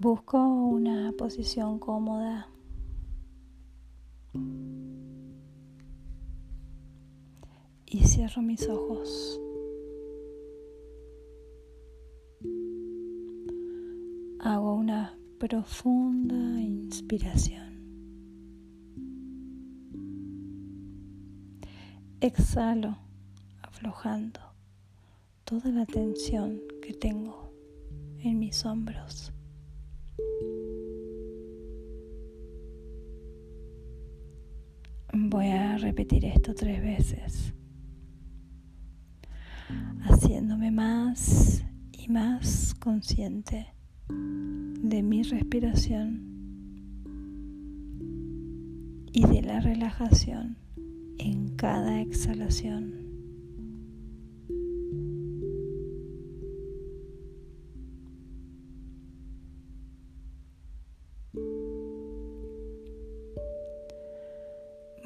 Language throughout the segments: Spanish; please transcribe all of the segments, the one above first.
Busco una posición cómoda. Y cierro mis ojos. Hago una profunda inspiración. Exhalo, aflojando toda la tensión que tengo en mis hombros. Voy a repetir esto tres veces, haciéndome más y más consciente de mi respiración y de la relajación en cada exhalación.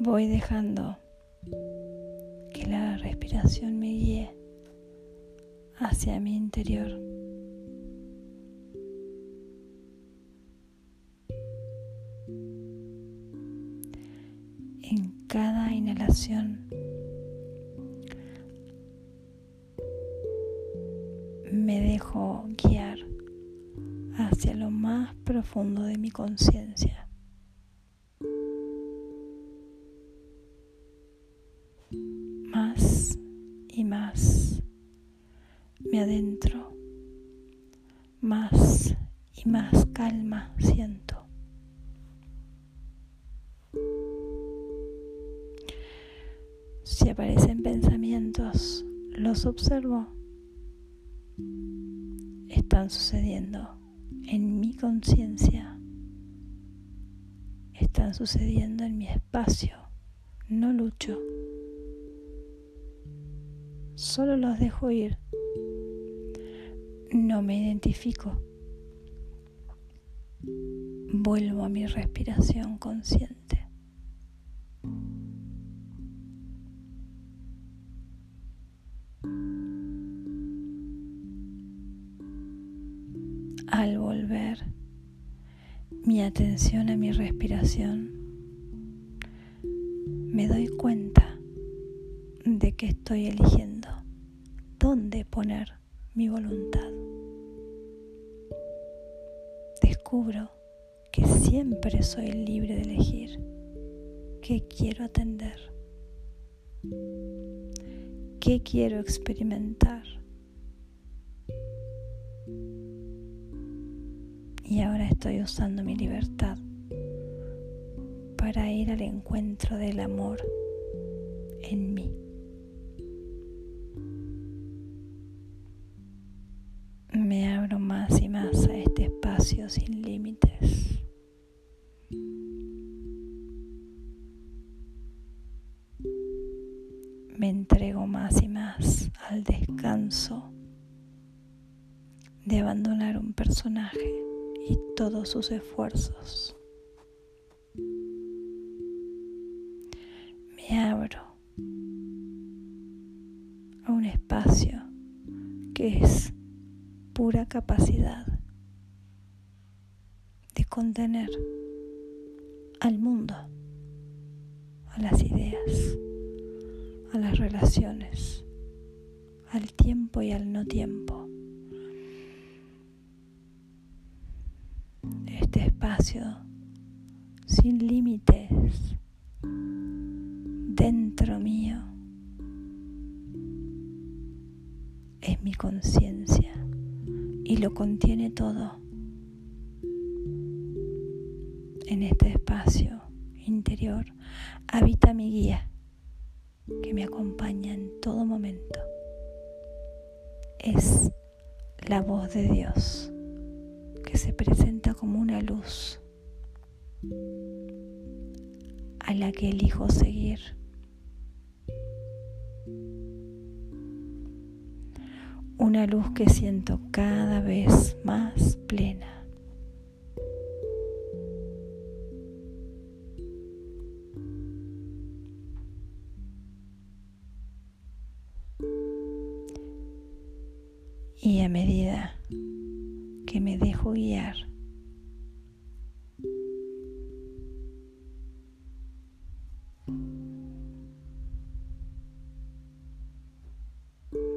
Voy dejando que la respiración me guíe hacia mi interior. En cada inhalación me dejo guiar hacia lo más profundo de mi conciencia. Adentro, más y más calma siento. Si aparecen pensamientos, los observo. Están sucediendo en mi conciencia. Están sucediendo en mi espacio. No lucho. Solo los dejo ir no me identifico. Vuelvo a mi respiración consciente. Al volver mi atención a mi respiración, me doy cuenta de que estoy eligiendo dónde poner mi voluntad. Descubro que siempre soy libre de elegir qué quiero atender, qué quiero experimentar. Y ahora estoy usando mi libertad para ir al encuentro del amor en mí. me abro más y más a este espacio sin sus esfuerzos. Me abro a un espacio que es pura capacidad de contener al mundo, a las ideas, a las relaciones, al tiempo y al no tiempo. Sin límites dentro mío. Es mi conciencia y lo contiene todo en este espacio interior. Habita mi guía que me acompaña en todo momento. Es la voz de Dios se presenta como una luz a la que elijo seguir. una luz que siento cada vez más plena.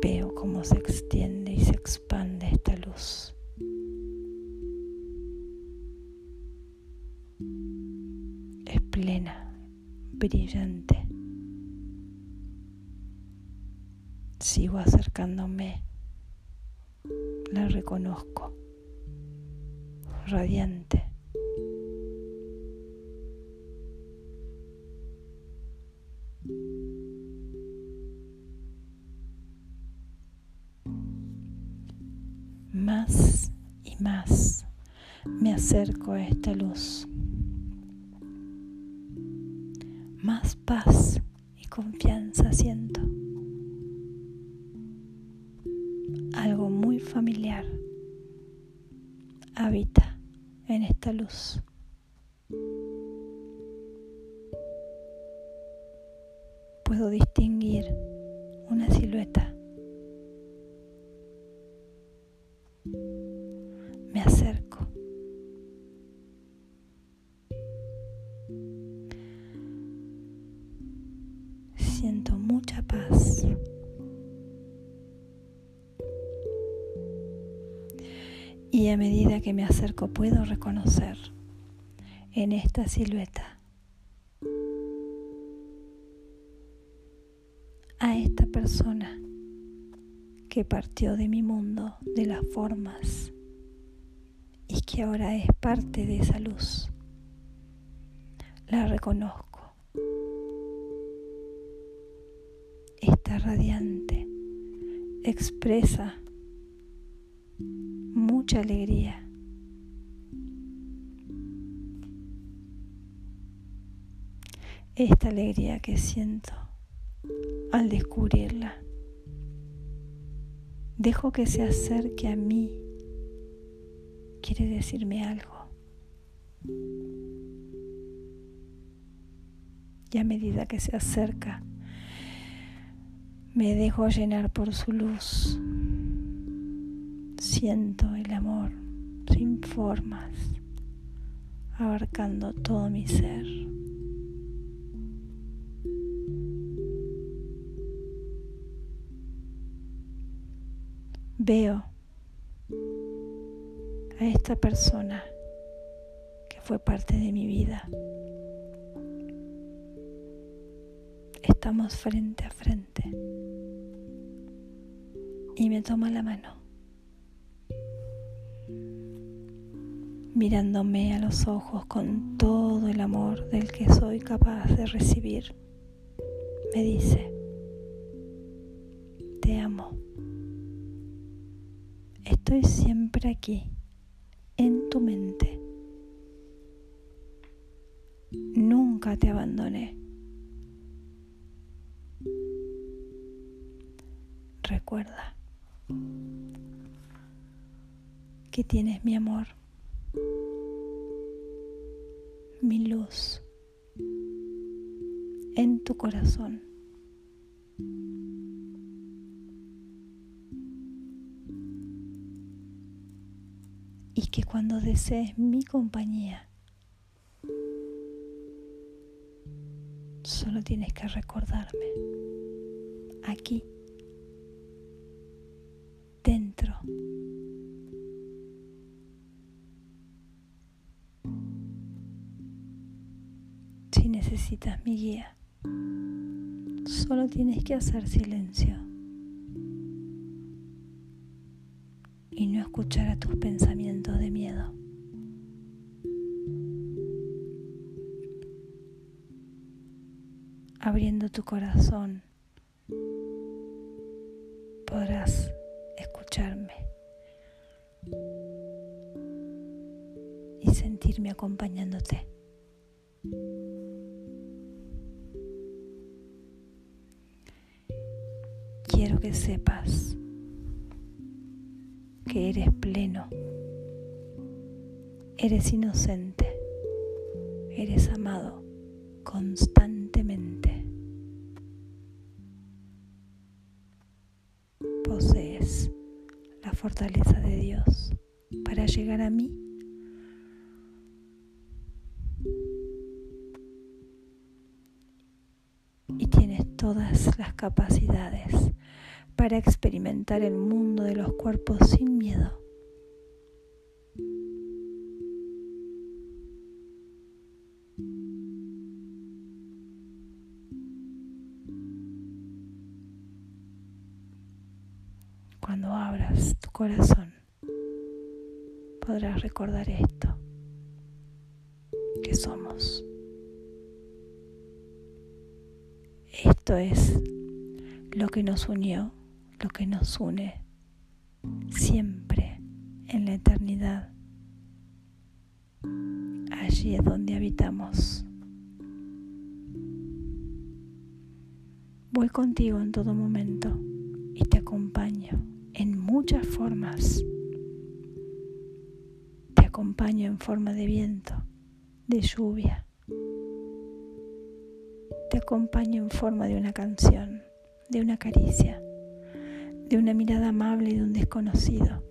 Veo cómo se extiende y se expande esta luz. Es plena, brillante. Sigo acercándome. La reconozco. Radiante. Más y más me acerco a esta luz. Más paz y confianza siento. Algo muy familiar habita en esta luz. Puedo distinguir una silueta me acerco. Siento mucha paz. A medida que me acerco puedo reconocer en esta silueta a esta persona que partió de mi mundo de las formas y que ahora es parte de esa luz. La reconozco. Está radiante, expresa mucha alegría. Esta alegría que siento al descubrirla Dejo que se acerque a mí. Quiere decirme algo. Y a medida que se acerca, me dejo llenar por su luz. Siento el amor sin formas, abarcando todo mi ser. veo a esta persona que fue parte de mi vida. Estamos frente a frente y me toma la mano, mirándome a los ojos con todo el amor del que soy capaz de recibir. Me dice, te amo. Estoy siempre aquí, en tu mente. Nunca te abandoné. Recuerda que tienes mi amor, mi luz en tu corazón. y que cuando desees mi compañía, solo tienes que recordarme aquí, dentro. Si necesitas mi guía, solo tienes que hacer silencio. y no escuchar a tus pensamientos de miedo. Abriendo tu corazón podrás escucharme y sentirme acompañándote. Quiero que sepas que eres pleno, eres inocente, eres amado constantemente. Posees la fortaleza de Dios para llegar a mí. Y tienes todas las capacidades para experimentar el mundo de los cuerpos sin miedo. Cuando abras tu corazón, podrás recordar esto, que somos. Esto es lo que nos unió, lo que nos une siempre en la eternidad. Allí es donde habitamos. Voy contigo en todo momento y te acompaño en muchas formas. Te acompaño en forma de viento, de lluvia. Te acompaño en forma de una canción, de una caricia, de una mirada amable de un desconocido,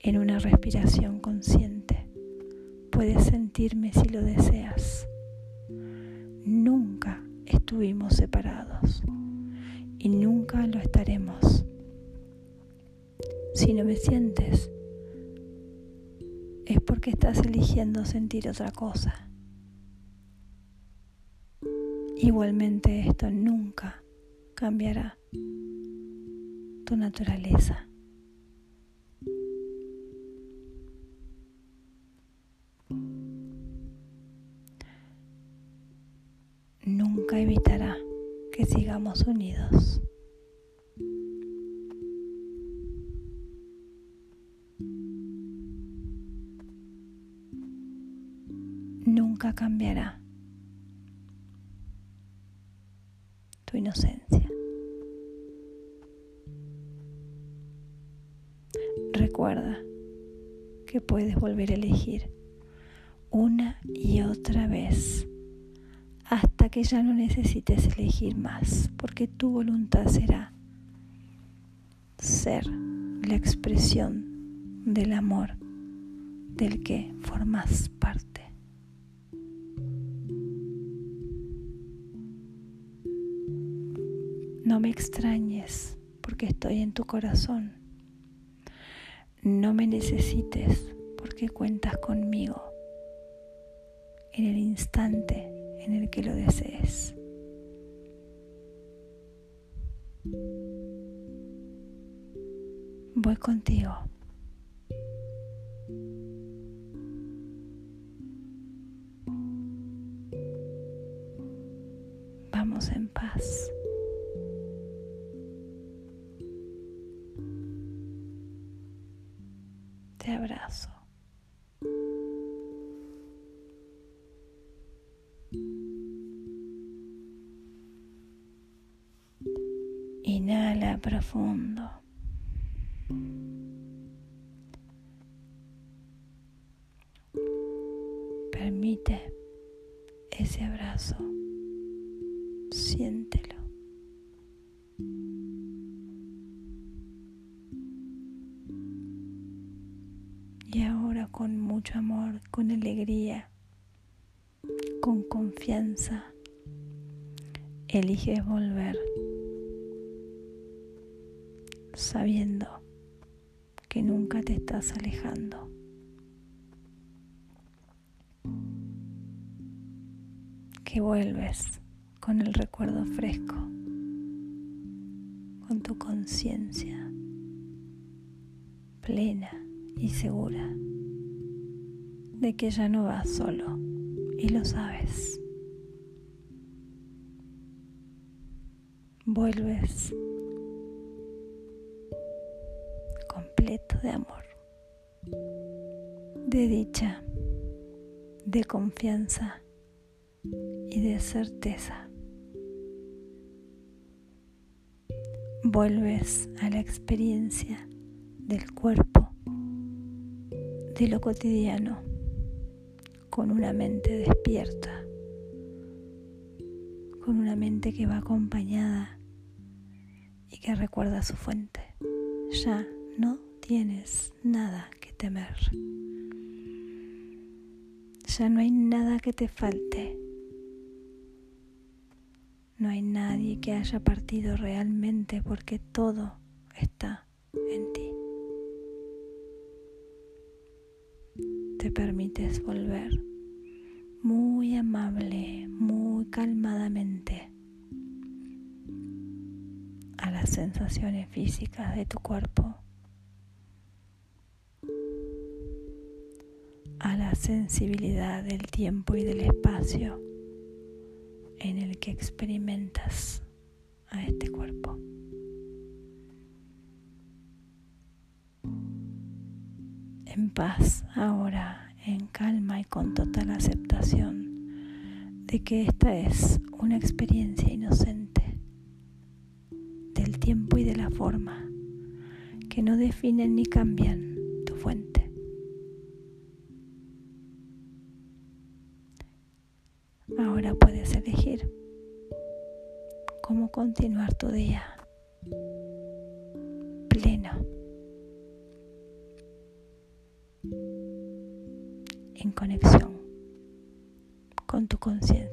en una respiración consciente. Puedes sentirme si lo deseas. Nunca estuvimos separados y nunca lo estaremos. Si no me sientes, es porque estás eligiendo sentir otra cosa. Igualmente esto nunca cambiará tu naturaleza. Nunca evitará que sigamos unidos. Nunca cambiará puedes volver a elegir una y otra vez hasta que ya no necesites elegir más, porque tu voluntad será ser la expresión del amor del que formas parte. No me extrañes porque estoy en tu corazón. No me necesites porque cuentas conmigo en el instante en el que lo desees. Voy contigo. Inhala profundo. Permite ese abrazo. Siéntelo. Y ahora con mucho amor, con alegría, con confianza, eliges volver sabiendo que nunca te estás alejando. Que vuelves con el recuerdo fresco, con tu conciencia plena y segura de que ya no vas solo y lo sabes. Vuelves de amor, de dicha, de confianza y de certeza. Vuelves a la experiencia del cuerpo, de lo cotidiano, con una mente despierta, con una mente que va acompañada y que recuerda su fuente. Ya no tienes nada que temer. Ya no hay nada que te falte. No hay nadie que haya partido realmente porque todo está en ti. Te permites volver muy amable, muy calmadamente a las sensaciones físicas de tu cuerpo, sensibilidad del tiempo y del espacio en el que experimentas a este cuerpo. En paz ahora, en calma y con total aceptación de que esta es una experiencia inocente del tiempo y de la forma que no definen ni cambian cómo continuar tu día pleno, en conexión con tu conciencia.